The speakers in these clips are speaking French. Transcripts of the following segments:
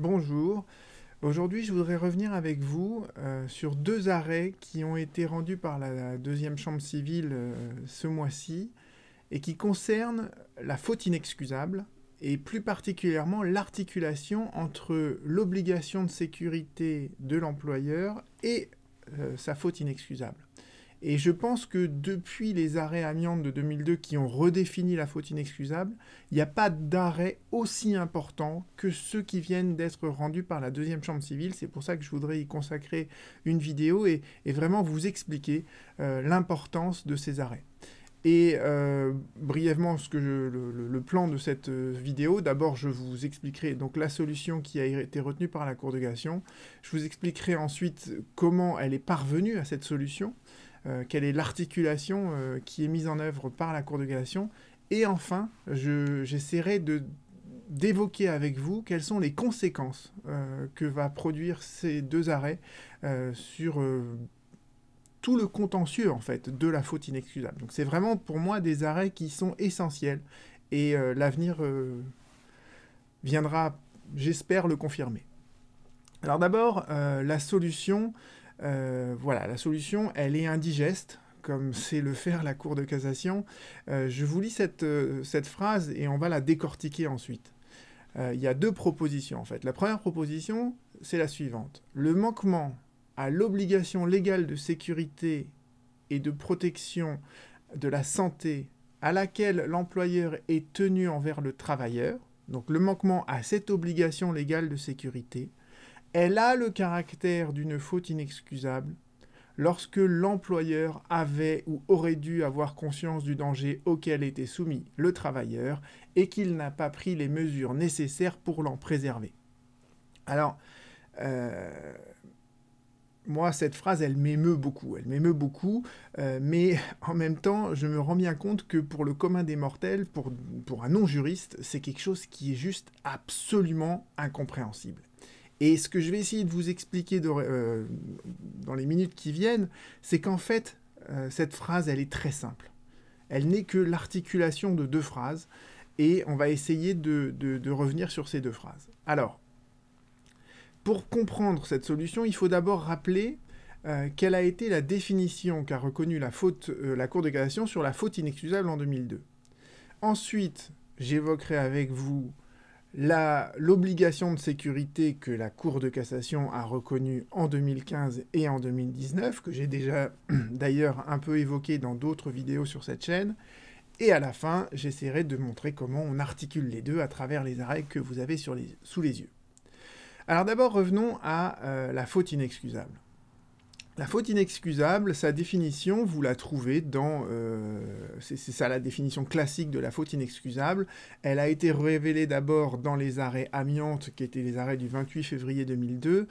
Bonjour. Aujourd'hui, je voudrais revenir avec vous euh, sur deux arrêts qui ont été rendus par la deuxième chambre civile euh, ce mois-ci et qui concernent la faute inexcusable et plus particulièrement l'articulation entre l'obligation de sécurité de l'employeur et euh, sa faute inexcusable. Et je pense que depuis les arrêts amiantes de 2002 qui ont redéfini la faute inexcusable, il n'y a pas d'arrêt aussi important que ceux qui viennent d'être rendus par la deuxième chambre civile. C'est pour ça que je voudrais y consacrer une vidéo et, vraiment vous expliquer euh, l'importance de ces arrêts. Et euh, brièvement, ce que le, plan de cette euh, vidéo, d'abord je vous expliquerai donc la solution qui a été retenue par la Cour de cassation. Je vous expliquerai ensuite comment elle est parvenue à cette solution. Euh, quelle est l'articulation euh, qui est mise en œuvre par la Cour de cassation. Et enfin, j'essaierai d'évoquer avec vous quelles sont les conséquences euh, que va produire ces deux arrêts sur tout le contentieux en fait de la faute inexcusable. Donc c'est vraiment pour moi des arrêts qui sont essentiels et l'avenir viendra, j'espère, le confirmer. Alors d'abord, la solution, euh, voilà, la solution, elle est indigeste, comme c'est le faire la Cour de cassation. Euh, je vous lis euh, cette, phrase et on va la décortiquer ensuite. Il y a deux propositions en fait. La première proposition, c'est la suivante. Le manquement à l'obligation légale de sécurité et de protection de la santé à laquelle l'employeur est tenu envers le travailleur, donc le manquement à cette obligation légale de sécurité, elle a le caractère d'une faute inexcusable lorsque l'employeur avait ou aurait dû avoir conscience du danger auquel était soumis le travailleur et qu'il n'a pas pris les mesures nécessaires pour l'en préserver. Alors, euh, moi, cette phrase, elle m'émeut beaucoup, elle m'émeut beaucoup, euh, mais en même temps, je me rends bien compte que pour le commun des mortels, pour, pour un non-juriste, c'est quelque chose qui est juste absolument incompréhensible. Et ce que je vais essayer de vous expliquer euh, dans les minutes qui viennent, c'est qu'en fait, euh, cette phrase, elle est très simple. Elle n'est que l'articulation de deux phrases, et on va essayer de, revenir sur ces deux phrases. Alors, pour comprendre cette solution, il faut d'abord rappeler euh, quelle a été la définition qu'a reconnue la, la Cour de cassation sur la faute inexcusable en 2002. Ensuite, j'évoquerai avec vous l'obligation de sécurité que la Cour de cassation a reconnue en 2015 et en 2019, que j'ai déjà d'ailleurs un peu évoqué dans d'autres vidéos sur cette chaîne. Et à la fin, j'essaierai de montrer comment on articule les deux à travers les arrêts que vous avez sous les yeux. Alors d'abord, revenons à euh, la faute inexcusable. La faute inexcusable, sa définition, vous la trouvez dans... Euh, c'est ça la définition classique de la faute inexcusable. Elle a été révélée d'abord dans les arrêts amiantes, qui étaient les arrêts du 28 février 2002,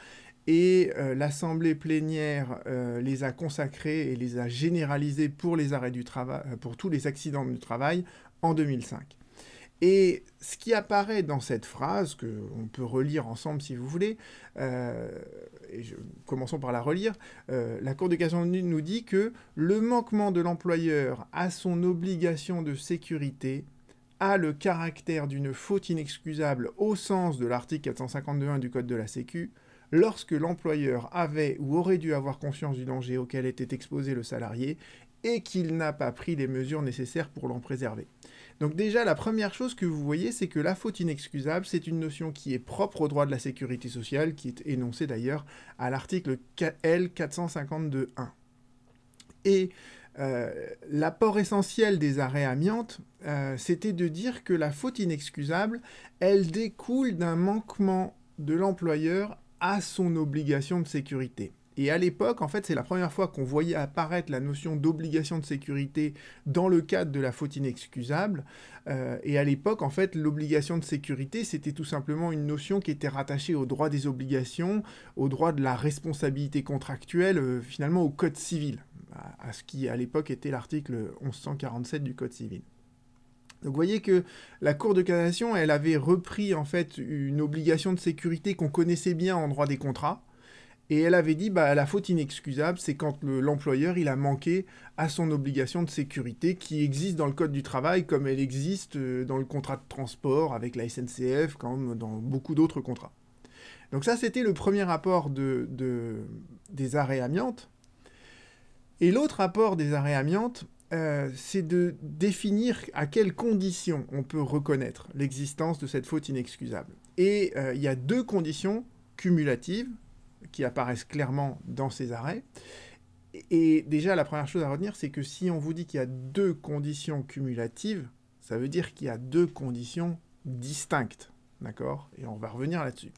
et euh, l'Assemblée plénière euh, les a consacrés et les a généralisés pour les arrêts du travail, pour tous les accidents du travail en 2005. Et ce qui apparaît dans cette phrase, que on peut relire ensemble si vous voulez, euh, et commençons par la relire, euh, la Cour de cassation nous dit que le manquement de l'employeur à son obligation de sécurité a le caractère d'une faute inexcusable au sens de l'article 452.1 du Code de la Sécu, lorsque l'employeur avait ou aurait dû avoir conscience du danger auquel était exposé le salarié et qu'il n'a pas pris les mesures nécessaires pour l'en préserver. Donc déjà, la première chose que vous voyez, c'est que la faute inexcusable, c'est une notion qui est propre au droit de la sécurité sociale, qui est énoncée d'ailleurs à l'article L 452.1. Et euh, l'apport essentiel des arrêts amiantes, euh, c'était de dire que la faute inexcusable, elle découle d'un manquement de l'employeur à son obligation de sécurité. Et à l'époque, en fait, c'est la première fois qu'on voyait apparaître la notion d'obligation de sécurité dans le cadre de la faute inexcusable. Euh, et à l'époque, en fait, l'obligation de sécurité, c'était tout simplement une notion qui était rattachée au droit des obligations, au droit de la responsabilité contractuelle, euh, finalement au Code civil, à, ce qui à l'époque était l'article 1147 du Code civil. Donc vous voyez que la Cour de cassation, elle avait repris en fait une obligation de sécurité qu'on connaissait bien en droit des contrats, et elle avait dit, bah, la faute inexcusable, c'est quand l'employeur, il a manqué à son obligation de sécurité qui existe dans le Code du travail, comme elle existe euh, dans le contrat de transport avec la SNCF, comme dans beaucoup d'autres contrats. Donc ça, c'était le premier rapport de, des arrêts amiantes. Et l'autre rapport des arrêts amiantes, euh, c'est de définir à quelles conditions on peut reconnaître l'existence de cette faute inexcusable. Et euh, il y a deux conditions cumulatives qui apparaissent clairement dans ces arrêts. Et déjà, la première chose à retenir, c'est que si on vous dit qu'il y a deux conditions cumulatives, ça veut dire qu'il y a deux conditions distinctes. D'accord? Et on va revenir là-dessus.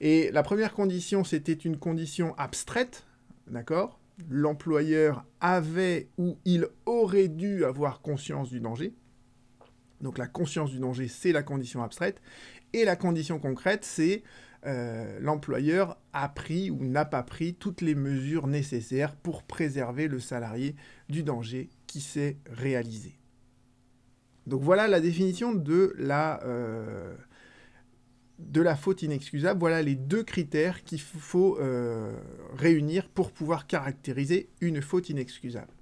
Et la première condition, c'était une condition abstraite. D'accord? L'employeur avait ou il aurait dû avoir conscience du danger. Donc la conscience du danger, c'est la condition abstraite. Et la condition concrète, c'est euh, l'employeur a pris ou n'a pas pris toutes les mesures nécessaires pour préserver le salarié du danger qui s'est réalisé. Donc voilà la définition de la, euh, faute inexcusable. Voilà les deux critères qu'il faut euh, réunir pour pouvoir caractériser une faute inexcusable.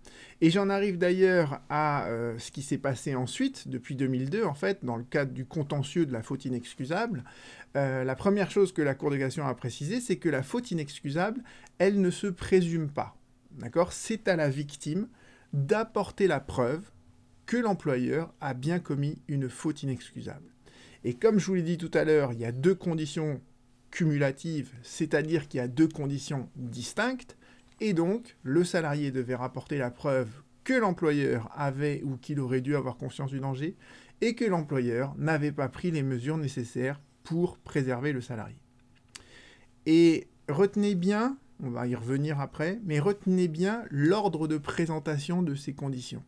Et j'en arrive d'ailleurs à euh, ce qui s'est passé ensuite, depuis 2002, en fait, dans le cadre du contentieux de la faute inexcusable. Euh, la première chose que la Cour de cassation a précisé, c'est que la faute inexcusable, elle ne se présume pas. C'est à la victime d'apporter la preuve que l'employeur a bien commis une faute inexcusable. Et comme je vous l'ai dit tout à l'heure, il y a deux conditions cumulatives, c'est-à-dire qu'il y a deux conditions distinctes. Et donc, le salarié devait rapporter la preuve que l'employeur avait ou qu'il aurait dû avoir conscience du danger et que l'employeur n'avait pas pris les mesures nécessaires pour préserver le salarié. Et retenez bien, on va y revenir après, mais retenez bien l'ordre de présentation de ces conditions.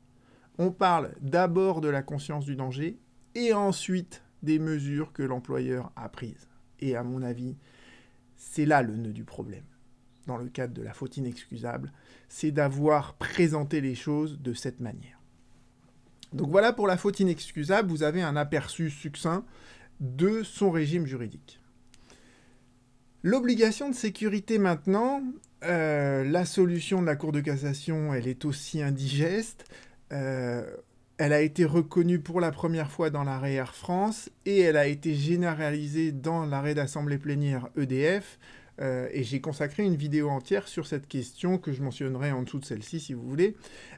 On parle d'abord de la conscience du danger et ensuite des mesures que l'employeur a prises. Et à mon avis, c'est là le nœud du problème dans le cadre de la faute inexcusable, c'est d'avoir présenté les choses de cette manière. Donc voilà pour la faute inexcusable, vous avez un aperçu succinct de son régime juridique. L'obligation de sécurité maintenant, euh, la solution de la Cour de cassation, elle est aussi indigeste. Euh, elle a été reconnue pour la première fois dans l'arrêt Air France et elle a été généralisée dans l'arrêt d'assemblée plénière EDF euh, et j'ai consacré une vidéo entière sur cette question que je mentionnerai en dessous de celle-ci si vous voulez.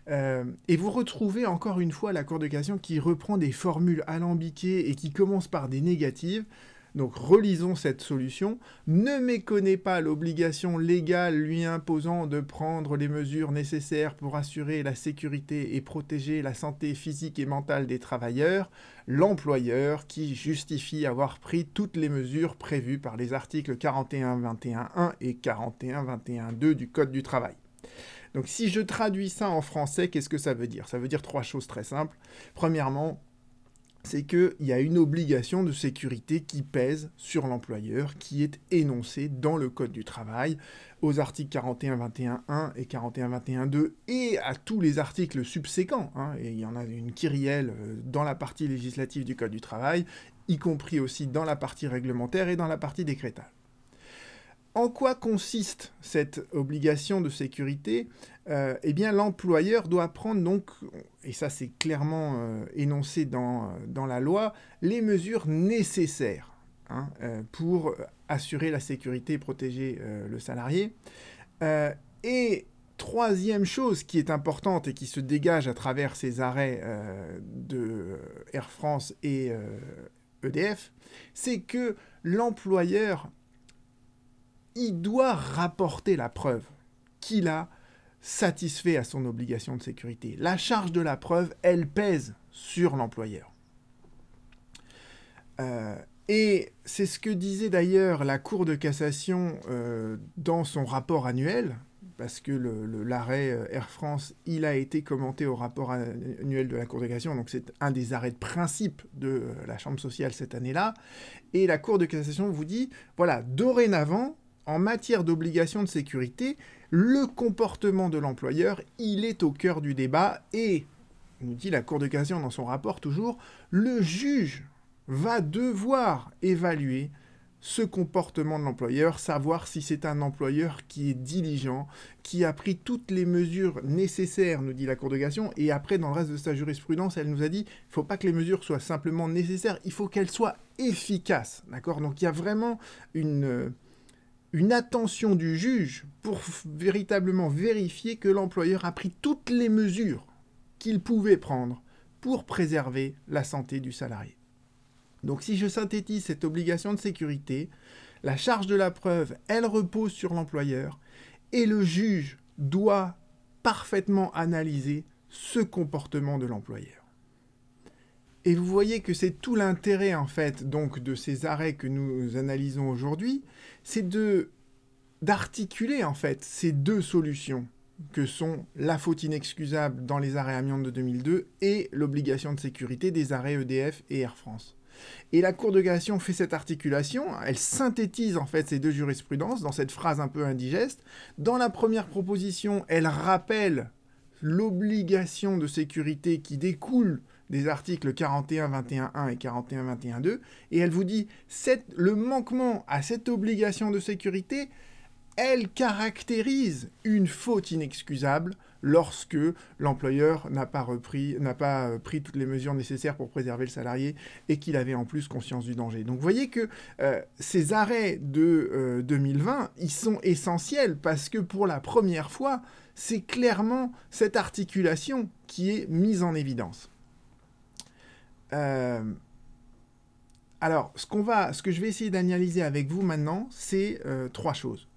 Euh, et vous retrouvez encore une fois la Cour de qui reprend des formules alambiquées et qui commence par des négatives. Donc relisons cette solution. Ne méconnaît pas l'obligation légale lui imposant de prendre les mesures nécessaires pour assurer la sécurité et protéger la santé physique et mentale des travailleurs, l'employeur qui justifie avoir pris toutes les mesures prévues par les articles 41.21.1 et 41.21.2 du Code du travail. Donc si je traduis ça en français, qu'est-ce que ça veut dire? Ça veut dire trois choses très simples. Premièrement, c'est qu'il y a une obligation de sécurité qui pèse sur l'employeur, qui est énoncée dans le Code du travail, aux articles 41.21.1 et 41.21.2, et à tous les articles subséquents. Hein, et il y en a une kyrielle euh, dans la partie législative du Code du travail, y compris aussi dans la partie réglementaire et dans la partie décrétale. En quoi consiste cette obligation de sécurité euh, Eh bien, l'employeur doit prendre donc, et ça c'est clairement euh, énoncé dans, dans, la loi, les mesures nécessaires hein, euh, pour assurer la sécurité et protéger le salarié. et troisième chose qui est importante et qui se dégage à travers ces arrêts de Air France et EDF, e c'est que l'employeur il doit rapporter la preuve qu'il a satisfait à son obligation de sécurité. La charge de la preuve, elle pèse sur l'employeur. Euh, et c'est ce que disait d'ailleurs la Cour de cassation euh, dans son rapport annuel, parce que l'arrêt euh, Air France, il a été commenté au rapport annuel de la Cour de cassation, donc c'est un des arrêts de principe de la Chambre sociale cette année-là. Et la Cour de cassation vous dit, voilà, dorénavant, en matière d'obligation de sécurité, le comportement de l'employeur, il est au cœur du débat et, nous dit la Cour de cassation dans son rapport toujours, le juge va devoir évaluer ce comportement de l'employeur, savoir si c'est un employeur qui est diligent, qui a pris toutes les mesures nécessaires, nous dit la Cour de cassation, et après, dans le reste de sa jurisprudence, elle nous a dit, il ne faut pas que les mesures soient simplement nécessaires, il faut qu'elles soient efficaces, d'accord? Donc il y a vraiment une, une attention du juge pour véritablement vérifier que l'employeur a pris toutes les mesures qu'il pouvait prendre pour préserver la santé du salarié. Donc si je synthétise cette obligation de sécurité, la charge de la preuve, elle repose sur l'employeur et le juge doit parfaitement analyser ce comportement de l'employeur. Et vous voyez que c'est tout l'intérêt en fait donc de ces arrêts que nous analysons aujourd'hui, c'est de d'articuler en fait ces deux solutions que sont la faute inexcusable dans les arrêts amiantes de 2002 et l'obligation de sécurité des arrêts EDF et Air France. Et la Cour de cassation fait cette articulation, elle synthétise en fait ces deux jurisprudences dans cette phrase un peu indigeste. Dans la première proposition, elle rappelle l'obligation de sécurité qui découle des articles 41.21.1 et 41.21.2, et elle vous dit le manquement à cette obligation de sécurité, elle caractérise une faute inexcusable lorsque l'employeur n'a pas repris, n'a pas euh, pris toutes les mesures nécessaires pour préserver le salarié et qu'il avait en plus conscience du danger. Donc vous voyez que euh, ces arrêts de 2020, euh, ils sont essentiels parce que pour la première fois, c'est clairement cette articulation qui est mise en évidence. Alors, ce, que je vais essayer d'analyser avec vous maintenant, c'est trois choses.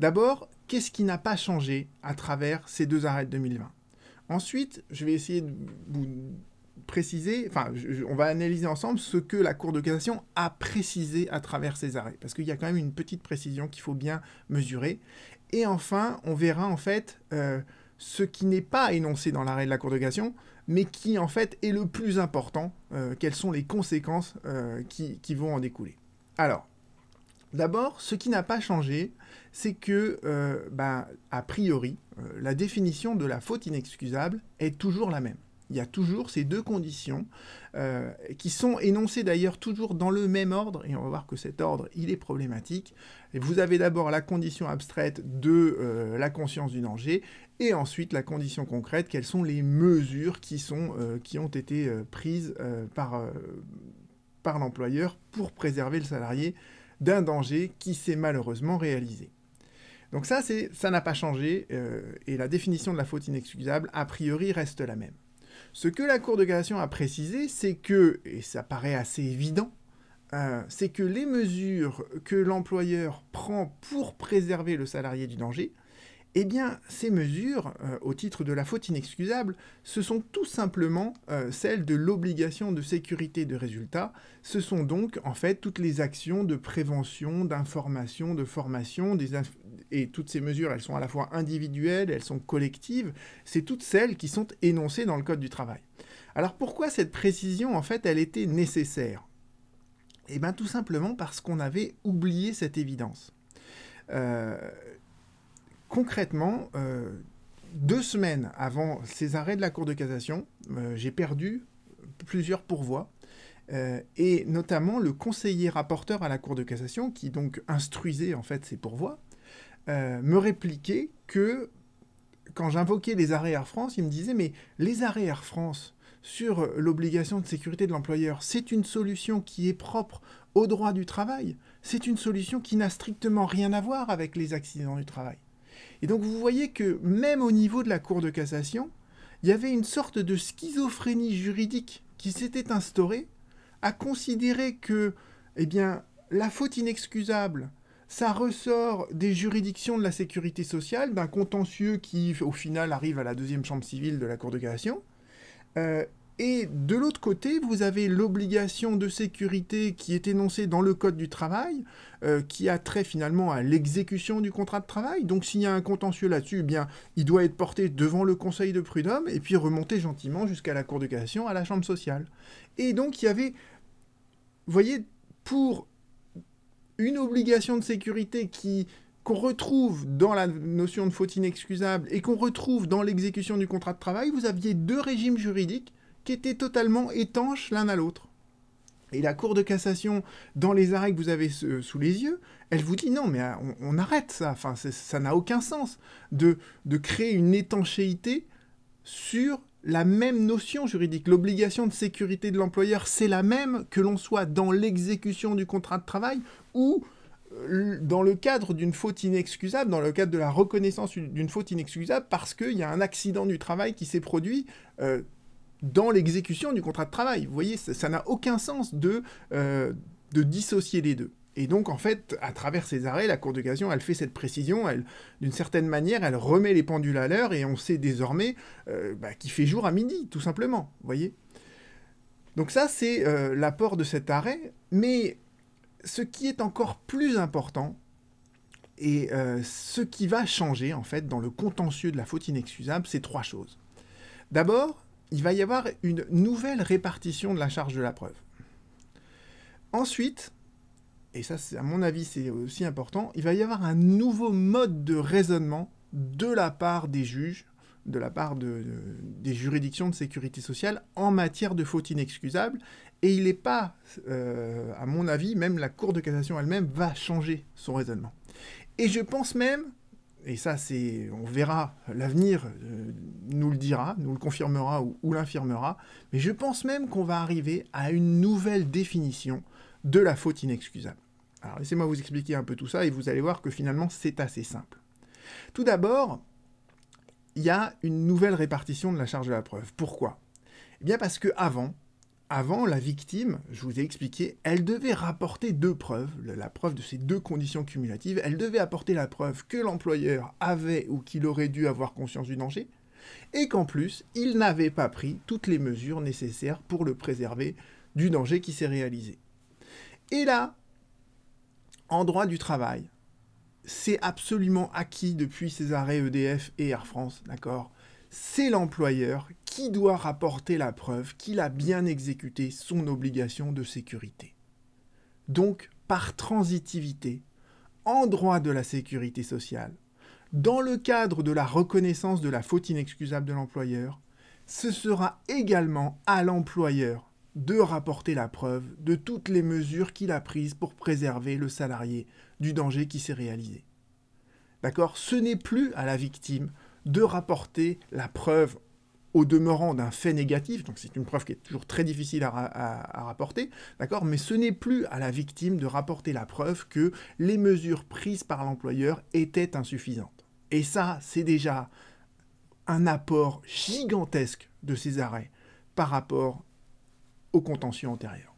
D'abord, qu'est-ce qui n'a pas changé à travers ces deux arrêts de 2020 Ensuite, je vais essayer de vous préciser, enfin, on va analyser ensemble ce que la Cour de cassation a précisé à travers ces arrêts, parce qu'il y a quand même une petite précision qu'il faut bien mesurer. Et enfin, on verra en fait euh, ce qui n'est pas énoncé dans l'arrêt de la Cour de cassation, mais qui en fait est le plus important, euh, quelles sont les conséquences euh, qui, vont en découler. Alors, D'abord, ce qui n'a pas changé, c'est que, euh, ben, a priori, la définition de la faute inexcusable est toujours la même. Il y a toujours ces deux conditions euh, qui sont énoncées d'ailleurs toujours dans le même ordre, et on va voir que cet ordre, il est problématique. Vous avez d'abord la condition abstraite de la conscience du danger, et ensuite la condition concrète, quelles sont les mesures qui, sont, qui ont été prises par, par l'employeur pour préserver le salarié d'un danger qui s'est malheureusement réalisé. Donc ça, ça n'a pas changé, euh, et la définition de la faute inexcusable, a priori, reste la même. Ce que la Cour de cassation a précisé, c'est que, et ça paraît assez évident, euh, c'est que les mesures que l'employeur prend pour préserver le salarié du danger eh bien, ces mesures, euh, au titre de la faute inexcusable, ce sont tout simplement euh, celles de l'obligation de sécurité de résultat. Ce sont donc, en fait, toutes les actions de prévention, d'information, de formation, et toutes ces mesures, elles sont à la fois individuelles, elles sont collectives, c'est toutes celles qui sont énoncées dans le Code du travail. Alors pourquoi cette précision, en fait, elle était nécessaire? Eh bien, tout simplement parce qu'on avait oublié cette évidence. Euh, concrètement, euh, deux semaines avant ces arrêts de la Cour de cassation, euh, j'ai perdu plusieurs pourvois, et notamment le conseiller rapporteur à la Cour de cassation, qui donc instruisait en fait ces pourvois, me répliquait que quand j'invoquais les arrêts Air France, il me disait mais les arrêts Air France sur l'obligation de sécurité de l'employeur, c'est une solution qui est propre au droit du travail, c'est une solution qui n'a strictement rien à voir avec les accidents du travail. Et donc vous voyez que même au niveau de la Cour de cassation, il y avait une sorte de schizophrénie juridique qui s'était instaurée à considérer que eh bien, la faute inexcusable, ça ressort des juridictions de la sécurité sociale, d'un contentieux qui, au final, arrive à la deuxième chambre civile de la Cour de cassation, euh, et de l'autre côté, vous avez l'obligation de sécurité qui est énoncée dans le Code du travail, euh, qui a trait finalement à l'exécution du contrat de travail. Donc s'il y a un contentieux là-dessus, eh bien, il doit être porté devant le Conseil de prud'homme et puis remonter gentiment jusqu'à la Cour de cassation, à la Chambre sociale. Et donc il y avait, vous voyez, pour une obligation de sécurité qui qu'on retrouve dans la notion de faute inexcusable et qu'on retrouve dans l'exécution du contrat de travail, vous aviez deux régimes juridiques qui étaient totalement étanches l'un à l'autre. Et la Cour de cassation, dans les arrêts que vous avez sous les yeux, elle vous dit non, mais euh, on, arrête ça. Enfin, ça n'a aucun sens de, de créer une étanchéité sur la même notion juridique. L'obligation de sécurité de l'employeur, c'est la même que l'on soit dans l'exécution du contrat de travail ou euh, dans le cadre d'une faute inexcusable, dans le cadre de la reconnaissance d'une faute inexcusable, parce qu'il y a un accident du travail qui s'est produit euh, dans l'exécution du contrat de travail. Vous voyez, ça n'a aucun sens de, euh, de dissocier les deux. Et donc, en fait, à travers ces arrêts, la Cour de cassation, elle fait cette précision, elle, d'une certaine manière, elle remet les pendules à l'heure, et on sait désormais bah, qu'il fait jour à midi, tout simplement. Vous voyez? Donc ça, c'est l'apport de cet arrêt, mais ce qui est encore plus important, et euh, ce qui va changer en fait dans le contentieux de la faute inexcusable, c'est trois choses. D'abord, il va y avoir une nouvelle répartition de la charge de la preuve. Ensuite, et ça à mon avis c'est aussi important, il va y avoir un nouveau mode de raisonnement de la part des juges, de la part des juridictions de sécurité sociale en matière de faute inexcusable, et il n'est pas, euh, à mon avis, même la Cour de cassation elle-même va changer son raisonnement. Et je pense même, et ça c'est, on verra, l'avenir euh, nous le dira, nous le confirmera ou, ou l'infirmera, mais je pense même qu'on va arriver à une nouvelle définition de la faute inexcusable. Alors laissez-moi vous expliquer un peu tout ça et vous allez voir que finalement c'est assez simple. Tout d'abord, il y a une nouvelle répartition de la charge de la preuve. Pourquoi? Eh bien parce que avant, avant, la victime, je vous ai expliqué, elle devait rapporter deux preuves, la preuve de ces deux conditions cumulatives. Elle devait apporter la preuve que l'employeur avait ou qu'il aurait dû avoir conscience du danger, et qu'en plus, il n'avait pas pris toutes les mesures nécessaires pour le préserver du danger qui s'est réalisé. Et là, en droit du travail, c'est absolument acquis depuis ces arrêts EDF et Air France, d'accord? C'est l'employeur qui doit rapporter la preuve qu'il a bien exécuté son obligation de sécurité. Donc, par transitivité, en droit de la sécurité sociale, dans le cadre de la reconnaissance de la faute inexcusable de l'employeur, ce sera également à l'employeur de rapporter la preuve de toutes les mesures qu'il a prises pour préserver le salarié du danger qui s'est réalisé. D'accord? Ce n'est plus à la victime de rapporter la preuve au demeurant d'un fait négatif, donc c'est une preuve qui est toujours très difficile à, rapporter, d'accord? Mais ce n'est plus à la victime de rapporter la preuve que les mesures prises par l'employeur étaient insuffisantes. Et ça, c'est déjà un apport gigantesque de ces arrêts par rapport au contentieux antérieur.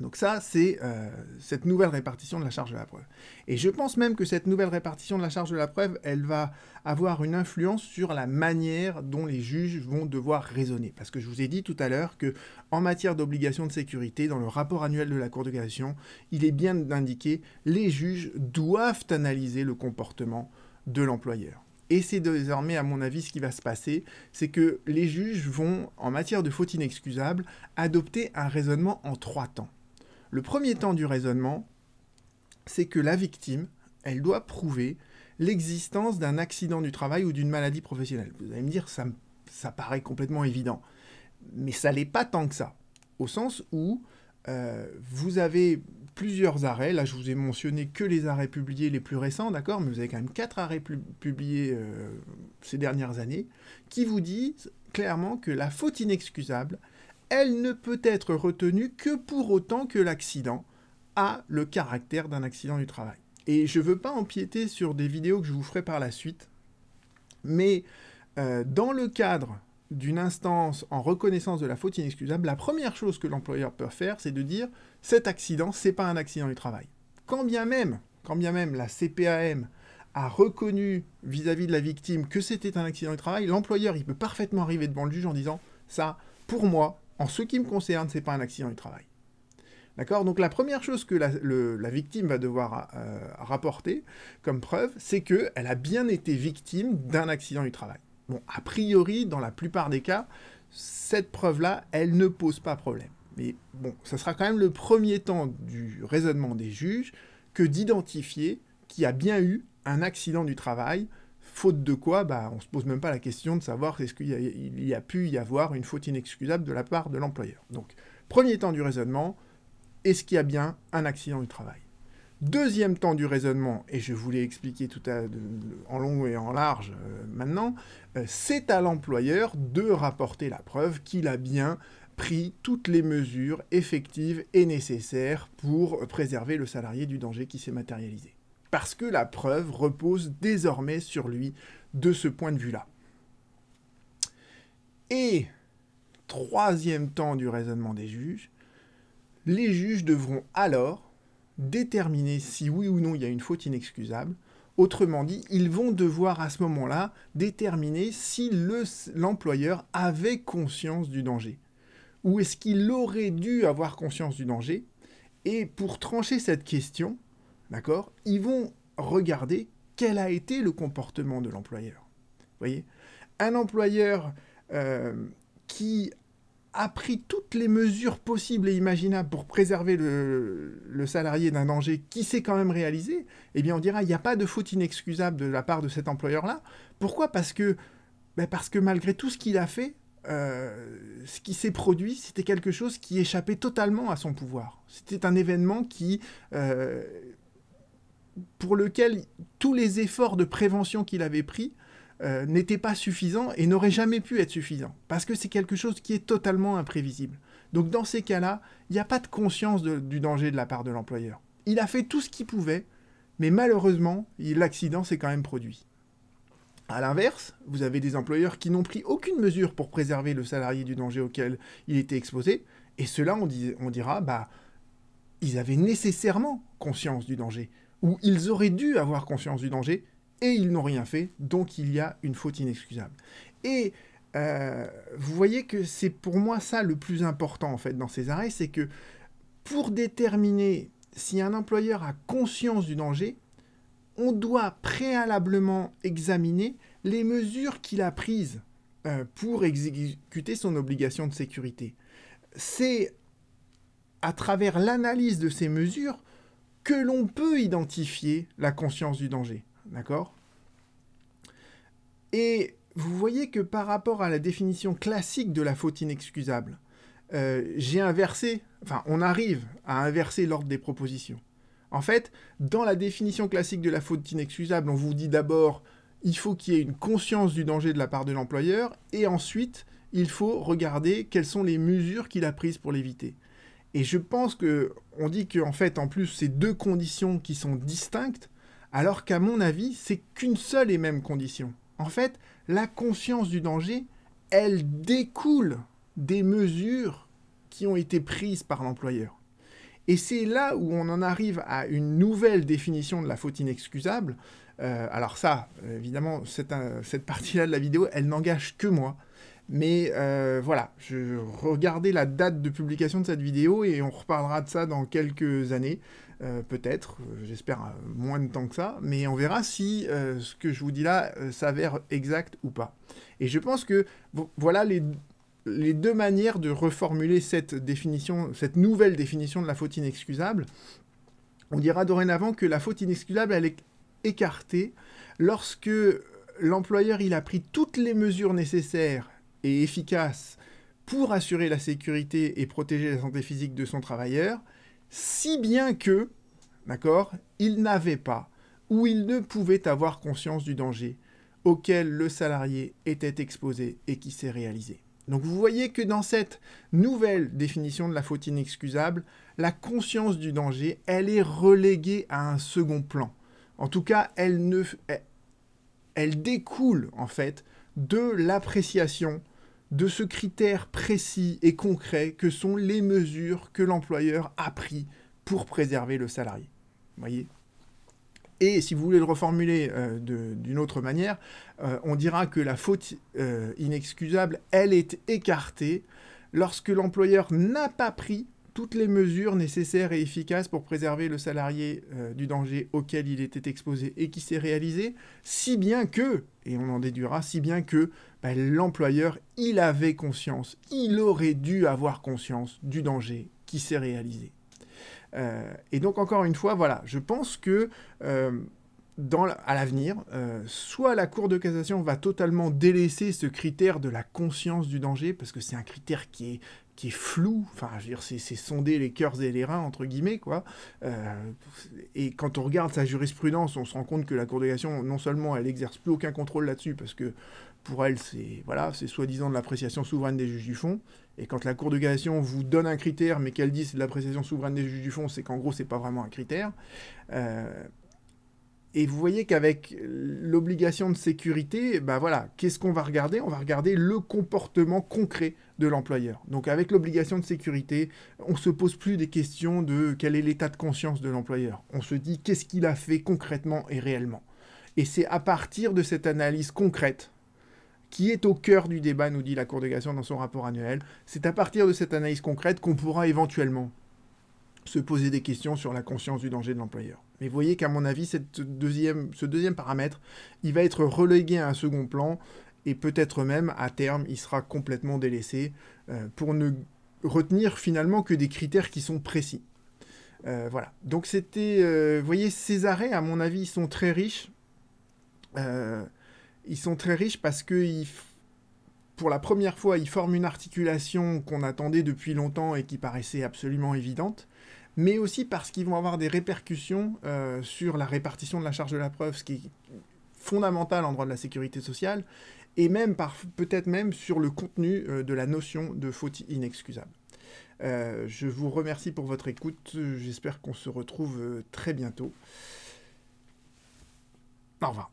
Donc ça, c'est euh, cette nouvelle répartition de la charge de la preuve. Et je pense même que cette nouvelle répartition de la charge de la preuve, elle va avoir une influence sur la manière dont les juges vont devoir raisonner. Parce que je vous ai dit tout à l'heure que en matière d'obligation de sécurité, dans le rapport annuel de la Cour de cassation, il est bien d'indiquer les juges doivent analyser le comportement de l'employeur. Et c'est désormais, à mon avis, ce qui va se passer, c'est que les juges vont, en matière de faute inexcusable, adopter un raisonnement en trois temps. Le premier temps du raisonnement, c'est que la victime, elle doit prouver l'existence d'un accident du travail ou d'une maladie professionnelle. Vous allez me dire, ça, ça paraît complètement évident. Mais ça n'est pas tant que ça. Au sens où euh, vous avez plusieurs arrêts. Là, je vous ai mentionné que les arrêts publiés les plus récents, d'accord Mais vous avez quand même quatre arrêts publiés euh, ces dernières années qui vous disent clairement que la faute inexcusable, elle ne peut être retenue que pour autant que l'accident a le caractère d'un accident du travail. Et je ne veux pas empiéter sur des vidéos que je vous ferai par la suite, mais euh, dans le cadre d'une instance en reconnaissance de la faute inexcusable, la première chose que l'employeur peut faire, c'est de dire cet accident, c'est pas un accident du travail. Quand bien même, quand bien même la CPAM a reconnu vis-à-vis -vis de la victime que c'était un accident du travail, l'employeur, il peut parfaitement arriver devant le juge en disant ça, pour moi, en ce qui me concerne, ce n'est pas un accident du travail. D'accord? Donc la première chose que la, victime va devoir euh, rapporter comme preuve, c'est qu'elle a bien été victime d'un accident du travail. Bon, a priori, dans la plupart des cas, cette preuve-là, elle ne pose pas problème. Mais bon, ça sera quand même le premier temps du raisonnement des juges que d'identifier qu'il y a bien eu un accident du travail Faute de quoi, bah, on ne se pose même pas la question de savoir est-ce qu'il y, a pu y avoir une faute inexcusable de la part de l'employeur. Donc, premier temps du raisonnement, est-ce qu'il y a bien un accident du travail? Deuxième temps du raisonnement, et je vous l'ai expliqué tout à, en long et en large euh, maintenant, euh, c'est à l'employeur de rapporter la preuve qu'il a bien pris toutes les mesures effectives et nécessaires pour préserver le salarié du danger qui s'est matérialisé. Parce que la preuve repose désormais sur lui de ce point de vue-là. Et troisième temps du raisonnement des juges, les juges devront alors déterminer si oui ou non il y a une faute inexcusable. Autrement dit, ils vont devoir à ce moment-là déterminer si l'employeur avait conscience du danger. Ou est-ce qu'il aurait dû avoir conscience du danger Et pour trancher cette question, d'accord, ils vont regarder quel a été le comportement de l'employeur. voyez? Un employeur euh, qui a pris toutes les mesures possibles et imaginables pour préserver le, salarié d'un danger qui s'est quand même réalisé, eh bien on dira il n'y a pas de faute inexcusable de la part de cet employeur-là. Pourquoi? Parce que ben parce que malgré tout ce qu'il a fait, euh, ce qui s'est produit, c'était quelque chose qui échappait totalement à son pouvoir. C'était un événement qui, euh, pour lequel tous les efforts de prévention qu'il avait pris euh, n'était pas suffisant et n'aurait jamais pu être suffisant, parce que c'est quelque chose qui est totalement imprévisible. Donc dans ces cas-là, il n'y a pas de conscience du danger de la part de l'employeur. Il a fait tout ce qu'il pouvait, mais malheureusement, l'accident s'est quand même produit. A l'inverse, vous avez des employeurs qui n'ont pris aucune mesure pour préserver le salarié du danger auquel il était exposé, et cela, on, on dira, bah, ils avaient nécessairement conscience du danger, ou ils auraient dû avoir conscience du danger, et ils n'ont rien fait, donc il y a une faute inexcusable. Et euh, vous voyez que c'est pour moi ça le plus important fait dans ces arrêts, c'est que pour déterminer si un employeur a conscience du danger, on doit préalablement examiner les mesures qu'il a prises euh, pour exécuter son obligation de sécurité. C'est à travers l'analyse de ces mesures que l'on peut identifier la conscience du danger. D'accord? Et vous voyez que par rapport à la définition classique de la faute inexcusable, euh, j'ai inversé, enfin on arrive à inverser l'ordre des propositions. En fait, dans la définition classique de la faute inexcusable, on vous dit d'abord il faut qu'il y ait une conscience du danger de la part de l'employeur, et ensuite il faut regarder quelles sont les mesures qu'il a prises pour l'éviter. Et je pense que on dit qu'en fait, en plus, ces deux conditions qui sont distinctes, alors qu'à mon avis, c'est qu'une seule et même condition. En fait, la conscience du danger, elle découle des mesures qui ont été prises par l'employeur. Et c'est là où on en arrive à une nouvelle définition de la faute inexcusable. Euh, alors ça, évidemment, cette, cette partie-là de la vidéo, elle n'engage que moi. Mais euh, voilà, je regardais la date de publication de cette vidéo et on reparlera de ça dans quelques années. Euh, peut-être, euh, j'espère euh, moins de temps que ça, mais on verra si ce que je vous dis là s'avère exact ou pas. Et je pense que voilà les, deux manières de reformuler cette définition, cette nouvelle définition de la faute inexcusable. On dira dorénavant que la faute inexcusable, elle est écartée lorsque l'employeur il a pris toutes les mesures nécessaires et efficaces pour assurer la sécurité et protéger la santé physique de son travailleur, si bien que, d'accord, il n'avait pas ou il ne pouvait avoir conscience du danger auquel le salarié était exposé et qui s'est réalisé. Donc vous voyez que dans cette nouvelle définition de la faute inexcusable, la conscience du danger, elle est reléguée à un second plan. En tout cas, elle, ne, elle découle en fait de l'appréciation de ce critère précis et concret que sont les mesures que l'employeur a prises pour préserver le salarié. Voyez? Et si vous voulez le reformuler euh, d'une autre manière, euh, on dira que la faute euh, inexcusable, elle est écartée lorsque l'employeur n'a pas pris toutes les mesures nécessaires et efficaces pour préserver le salarié euh, du danger auquel il était exposé et qui s'est réalisé, si bien que, et on en déduira, si bien que bah, l'employeur, il avait conscience, il aurait dû avoir conscience du danger qui s'est réalisé. Euh, et donc encore une fois, voilà, je pense que euh, à l'avenir, soit la Cour de cassation va totalement délaisser ce critère de la conscience du danger, parce que c'est un critère qui est qui est flou. Enfin, je veux c'est sonder les cœurs et les reins, entre guillemets, quoi. et quand on regarde sa jurisprudence, on se rend compte que la Cour de cassation, non seulement elle exerce plus aucun contrôle là-dessus, parce que pour elle, c'est voilà, c'est soi-disant de l'appréciation souveraine des juges du fond. Et quand la Cour de cassation vous donne un critère, mais qu'elle dit c'est de l'appréciation souveraine des juges du fond, c'est qu'en gros, c'est pas vraiment un critère. Euh, et vous voyez qu'avec l'obligation de sécurité, bah voilà, qu'est-ce qu'on va regarder? On va regarder le comportement concret de l'employeur. Donc avec l'obligation de sécurité, on ne se pose plus des questions de quel est l'état de conscience de l'employeur. On se dit qu'est-ce qu'il a fait concrètement et réellement? Et c'est à partir de cette analyse concrète qui est au cœur du débat, nous dit la Cour de cassation dans son rapport annuel. C'est à partir de cette analyse concrète qu'on pourra éventuellement se poser des questions sur la conscience du danger de l'employeur. Mais vous voyez qu'à mon avis, ce deuxième paramètre, il va être relégué à un second plan et peut-être même à terme, il sera complètement délaissé euh, pour ne retenir finalement que des critères qui sont précis. Euh, voilà. Donc c'était, euh, vous voyez, ces arrêts, à mon avis, sont très riches ils sont très riches parce que pour la première fois, ils forment une articulation qu'on attendait depuis longtemps et qui paraissait absolument évidente, mais aussi parce qu'ils vont avoir des répercussions euh, sur la répartition de la charge de la preuve, ce qui est fondamental en droit de la sécurité sociale, et même peut-être même sur le contenu euh, de la notion de faute inexcusable. Euh, je vous remercie pour votre écoute, j'espère qu'on se retrouve très bientôt. Au revoir.